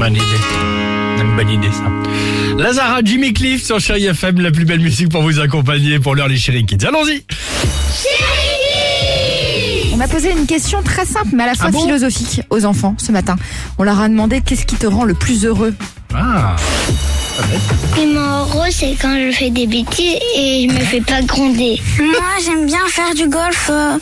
Bonne idée. Une bonne idée, ça. Lazara, Jimmy Cliff sur Chérie FM, la plus belle musique pour vous accompagner pour l'heure les Chérie Kids. Allons-y On m'a posé une question très simple, mais à la fois Ah bon? philosophique aux enfants ce matin. On leur a demandé qu'est-ce qui te rend le plus heureux? Ah, Ce qui me rend heureux, c'est quand je fais des bêtises et je me fais pas gronder. Moi, j'aime bien faire du golf euh,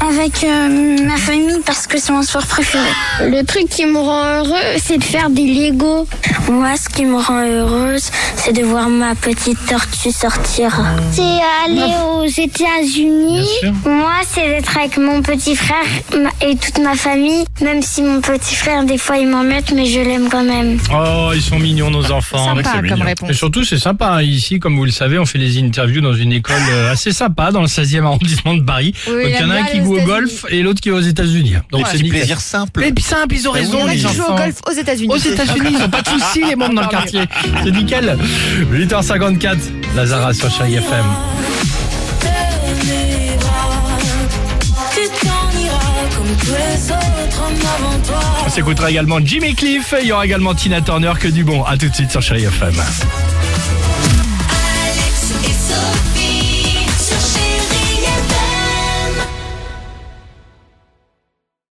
avec euh, ma famille parce que c'est mon sport préféré. Le truc qui me rend heureux, c'est de faire des Lego. Moi, ce qui me rend heureuse, c'est de voir ma petite tortue sortir. C'est aller aux États-Unis. Moi, c'est d'être avec mon petit frère et toute ma famille. Même si mon petit frère, des fois, il m'embête, mais je l'aime quand même. Oh, ils sont mignons nos enfants. Sympa C'est comme mignon. réponse. Et surtout, c'est sympa. Ici, comme vous le savez, on fait les interviews dans une école euh, assez sympa dans le 16e arrondissement de Paris. Oui, Donc, il y en a un qui joue au golf et l'autre qui est aux États-Unis. Donc c'est nickel. plaisir simple. Et puis simple, ils ont raison, Il y en a les qui jouent au enfants. golf aux États-Unis. Aux États-Unis, ils ont pas de soucis, les membres dans le quartier. C'est nickel. 8h54, Lazara sur Chérie FM. On s'écoutera également Jimmy Cliff. Il y aura également Tina Turner. Que du bon. À tout de suite sur Chérie FM.